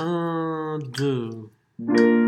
1, 2.